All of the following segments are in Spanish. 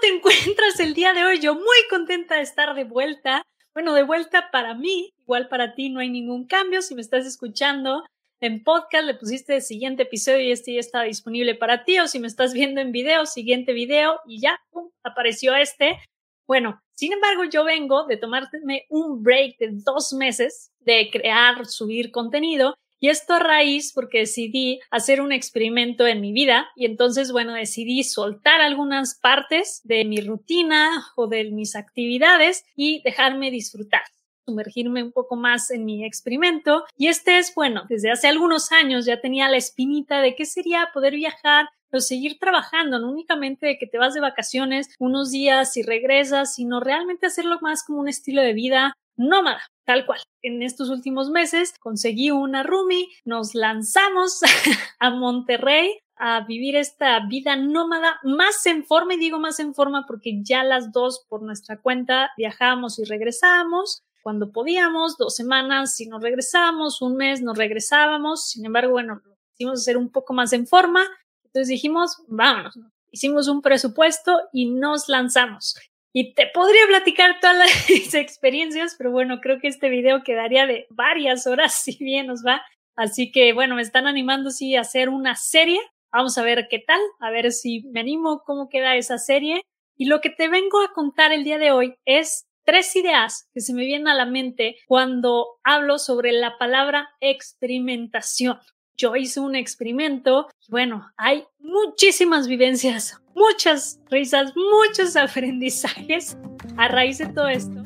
te encuentras el día de hoy? Yo muy contenta de estar de vuelta. Bueno, de vuelta para mí, igual para ti no hay ningún cambio. Si me estás escuchando en podcast, le pusiste el siguiente episodio y este ya está disponible para ti. O si me estás viendo en video, siguiente video y ya apareció este. Bueno, sin embargo, yo vengo de tomarme un break de dos meses de crear, subir contenido y esto a raíz porque decidí hacer un experimento en mi vida y entonces, bueno, decidí soltar algunas partes de mi rutina o de mis actividades y dejarme disfrutar sumergirme un poco más en mi experimento. Y este es, bueno, desde hace algunos años ya tenía la espinita de qué sería poder viajar o seguir trabajando, no únicamente de que te vas de vacaciones unos días y regresas, sino realmente hacerlo más como un estilo de vida nómada, tal cual. En estos últimos meses conseguí una roomie, nos lanzamos a Monterrey a vivir esta vida nómada más en forma, y digo más en forma porque ya las dos por nuestra cuenta viajamos y regresábamos cuando podíamos, dos semanas si nos regresábamos, un mes nos regresábamos, sin embargo, bueno, lo hicimos hacer un poco más en forma, entonces dijimos, vámonos, hicimos un presupuesto y nos lanzamos. Y te podría platicar todas las experiencias, pero bueno, creo que este video quedaría de varias horas si bien nos va. Así que bueno, me están animando sí a hacer una serie. Vamos a ver qué tal, a ver si me animo cómo queda esa serie. Y lo que te vengo a contar el día de hoy es tres ideas que se me vienen a la mente cuando hablo sobre la palabra experimentación. Yo hice un experimento y bueno, hay muchísimas vivencias muchas risas, muchos aprendizajes a raíz de todo esto.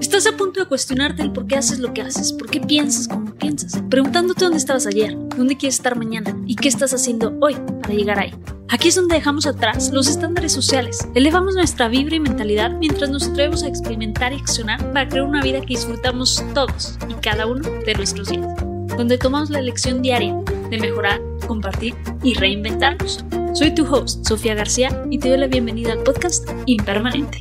Estás a punto de cuestionarte el por qué haces lo que haces, por qué piensas como piensas, preguntándote dónde estabas ayer, dónde quieres estar mañana y qué estás haciendo hoy para llegar ahí. Aquí es donde dejamos atrás los estándares sociales, elevamos nuestra vibra y mentalidad mientras nos atrevemos a experimentar y accionar para crear una vida que disfrutamos todos y cada uno de nuestros días, donde tomamos la elección diaria de mejorar, compartir y reinventarnos. Soy tu host, Sofía García, y te doy la bienvenida al podcast Impermanente.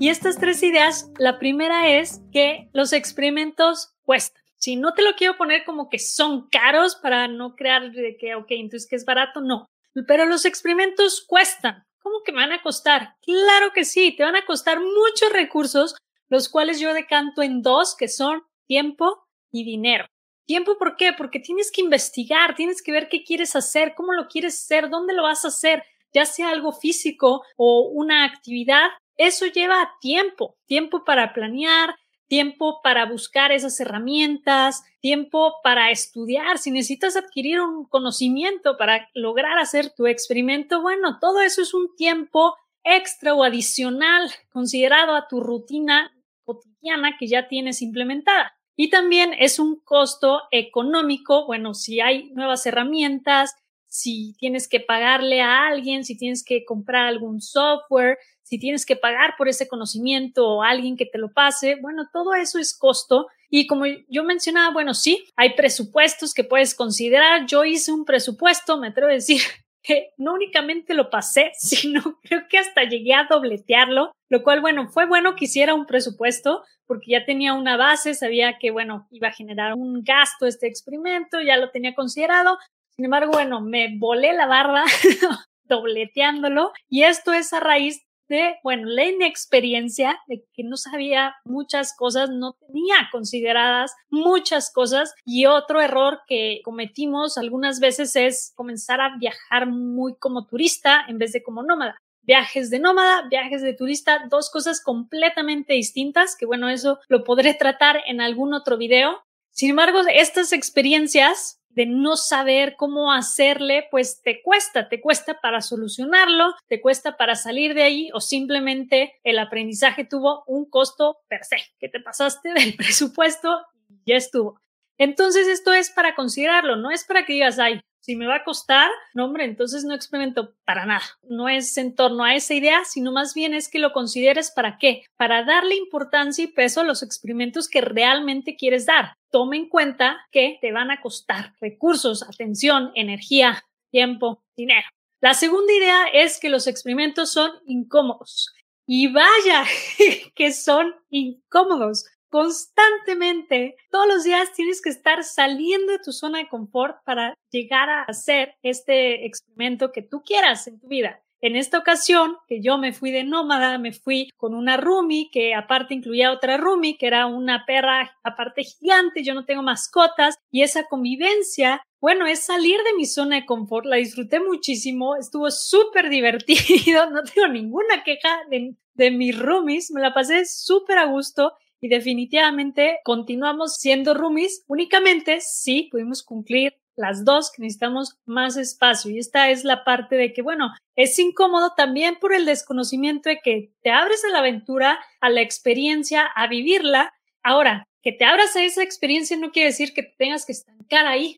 Y estas tres ideas, la primera es que los experimentos cuestan. Si no te lo quiero poner como que son caros para no crear de que, ok, entonces que es barato, no. Pero los experimentos cuestan. ¿Cómo que me van a costar? Claro que sí, te van a costar muchos recursos, los cuales yo decanto en dos, que son tiempo y dinero. Tiempo, ¿por qué? Porque tienes que investigar, tienes que ver qué quieres hacer, cómo lo quieres hacer, dónde lo vas a hacer, ya sea algo físico o una actividad. Eso lleva tiempo, tiempo para planear, tiempo para buscar esas herramientas, tiempo para estudiar. Si necesitas adquirir un conocimiento para lograr hacer tu experimento, bueno, todo eso es un tiempo extra o adicional considerado a tu rutina cotidiana que ya tienes implementada. Y también es un costo económico, bueno, si hay nuevas herramientas, si tienes que pagarle a alguien, si tienes que comprar algún software, si tienes que pagar por ese conocimiento o alguien que te lo pase, bueno, todo eso es costo. Y como yo mencionaba, bueno, sí, hay presupuestos que puedes considerar. Yo hice un presupuesto, me atrevo a decir, que no únicamente lo pasé, sino creo que hasta llegué a dobletearlo, lo cual, bueno, fue bueno que hiciera un presupuesto porque ya tenía una base, sabía que, bueno, iba a generar un gasto este experimento, ya lo tenía considerado. Sin embargo, bueno, me volé la barba dobleteándolo y esto es a raíz de, bueno, la inexperiencia, de que no sabía muchas cosas, no tenía consideradas muchas cosas y otro error que cometimos algunas veces es comenzar a viajar muy como turista en vez de como nómada. Viajes de nómada, viajes de turista, dos cosas completamente distintas, que bueno, eso lo podré tratar en algún otro video. Sin embargo, estas experiencias de no saber cómo hacerle, pues te cuesta, te cuesta para solucionarlo, te cuesta para salir de ahí o simplemente el aprendizaje tuvo un costo per se, que te pasaste del presupuesto y ya estuvo. Entonces esto es para considerarlo, no es para que digas, ay, si me va a costar, no hombre, entonces no experimento para nada. No es en torno a esa idea, sino más bien es que lo consideres para qué? Para darle importancia y peso a los experimentos que realmente quieres dar. Toma en cuenta que te van a costar recursos, atención, energía, tiempo, dinero. La segunda idea es que los experimentos son incómodos. Y vaya que son incómodos constantemente, todos los días tienes que estar saliendo de tu zona de confort para llegar a hacer este experimento que tú quieras en tu vida. En esta ocasión, que yo me fui de nómada, me fui con una roomie, que aparte incluía otra roomie, que era una perra aparte gigante, yo no tengo mascotas, y esa convivencia bueno, es salir de mi zona de confort, la disfruté muchísimo, estuvo súper divertido, no tengo ninguna queja de, de mis roomies, me la pasé súper a gusto y definitivamente continuamos siendo roomies, únicamente si pudimos cumplir las dos que necesitamos más espacio. Y esta es la parte de que, bueno, es incómodo también por el desconocimiento de que te abres a la aventura, a la experiencia, a vivirla. Ahora, que te abras a esa experiencia no quiere decir que tengas que estancar ahí,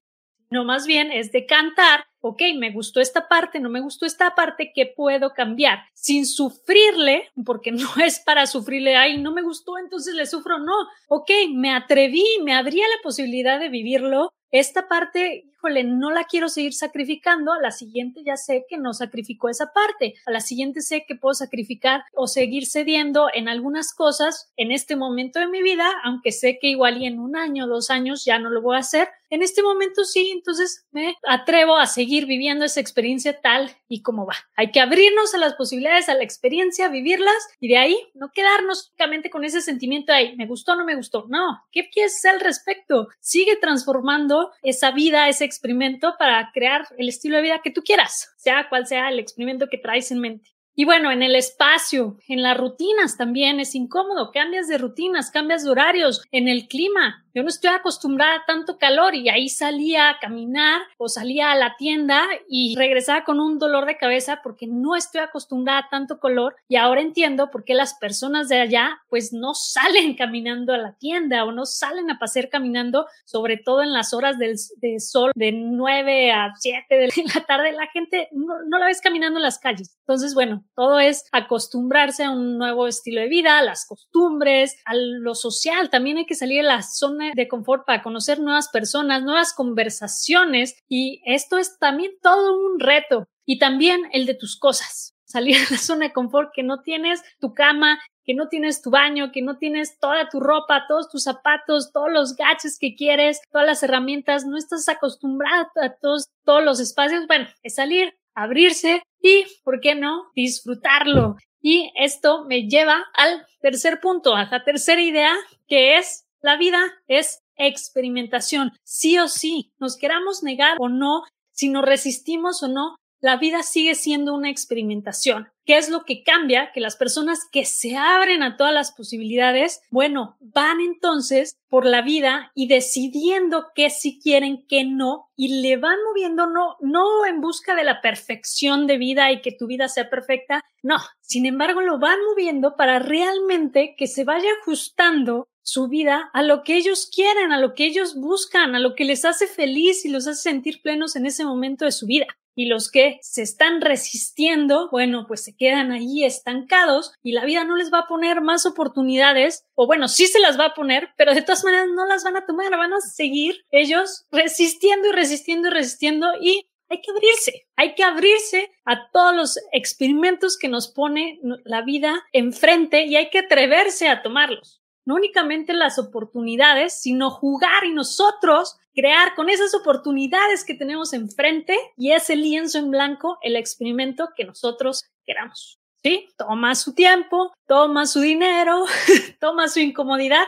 no más bien es de cantar, ok, me gustó esta parte, no me gustó esta parte, ¿qué puedo cambiar? Sin sufrirle, porque no es para sufrirle, ay, no me gustó, entonces le sufro, no, ok, me atreví, me abría la posibilidad de vivirlo, esta parte, híjole, no la quiero seguir sacrificando, a la siguiente ya sé que no sacrificó esa parte, a la siguiente sé que puedo sacrificar o seguir cediendo en algunas cosas en este momento de mi vida, aunque sé que igual y en un año, dos años ya no lo voy a hacer, en este momento sí, entonces me atrevo a seguir viviendo esa experiencia tal y como va. Hay que abrirnos a las posibilidades, a la experiencia, vivirlas y de ahí no quedarnos únicamente con ese sentimiento de me gustó, no me gustó. No, ¿qué quieres al respecto? Sigue transformando esa vida, ese experimento para crear el estilo de vida que tú quieras, sea cual sea el experimento que traes en mente. Y bueno, en el espacio, en las rutinas también es incómodo. Cambias de rutinas, cambias de horarios, en el clima. Yo no estoy acostumbrada a tanto calor y ahí salía a caminar o salía a la tienda y regresaba con un dolor de cabeza porque no estoy acostumbrada a tanto color y ahora entiendo por qué las personas de allá pues no salen caminando a la tienda o no salen a pasear caminando, sobre todo en las horas del de sol de 9 a 7 de la tarde. La gente no, no la ves caminando en las calles. Entonces, bueno, todo es acostumbrarse a un nuevo estilo de vida, a las costumbres, a lo social. También hay que salir de la zona de confort para conocer nuevas personas, nuevas conversaciones y esto es también todo un reto y también el de tus cosas. Salir de la zona de confort que no tienes tu cama, que no tienes tu baño, que no tienes toda tu ropa, todos tus zapatos, todos los gadgets que quieres, todas las herramientas, no estás acostumbrado a todos, todos los espacios. Bueno, es salir, abrirse y, ¿por qué no?, disfrutarlo. Y esto me lleva al tercer punto, a la tercera idea, que es la vida es experimentación, sí o sí, nos queramos negar o no, si nos resistimos o no, la vida sigue siendo una experimentación. ¿Qué es lo que cambia? Que las personas que se abren a todas las posibilidades, bueno, van entonces por la vida y decidiendo qué sí quieren, qué no, y le van moviendo no, no en busca de la perfección de vida y que tu vida sea perfecta, no, sin embargo lo van moviendo para realmente que se vaya ajustando su vida a lo que ellos quieren, a lo que ellos buscan, a lo que les hace feliz y los hace sentir plenos en ese momento de su vida. Y los que se están resistiendo, bueno, pues se quedan ahí estancados y la vida no les va a poner más oportunidades, o bueno, sí se las va a poner, pero de todas maneras no las van a tomar, van a seguir ellos resistiendo y resistiendo y resistiendo y hay que abrirse, hay que abrirse a todos los experimentos que nos pone la vida enfrente y hay que atreverse a tomarlos no únicamente las oportunidades, sino jugar y nosotros crear con esas oportunidades que tenemos enfrente y ese lienzo en blanco el experimento que nosotros queramos. ¿Sí? Toma su tiempo, toma su dinero, toma su incomodidad,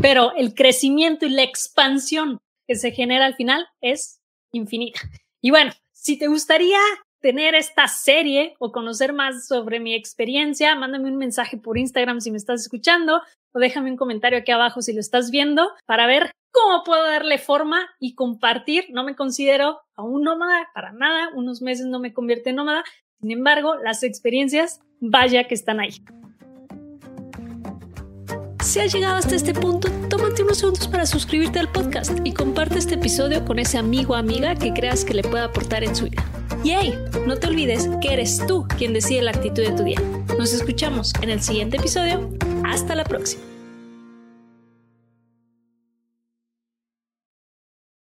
pero el crecimiento y la expansión que se genera al final es infinita. Y bueno, si te gustaría tener esta serie o conocer más sobre mi experiencia, mándame un mensaje por Instagram si me estás escuchando o déjame un comentario aquí abajo si lo estás viendo para ver cómo puedo darle forma y compartir. No me considero aún nómada para nada, unos meses no me convierte en nómada, sin embargo, las experiencias, vaya que están ahí. Si has llegado hasta este punto, tómate unos segundos para suscribirte al podcast y comparte este episodio con ese amigo o amiga que creas que le pueda aportar en su vida. Y hey, no te olvides que eres tú quien decide la actitud de tu día. Nos escuchamos en el siguiente episodio. Hasta la próxima.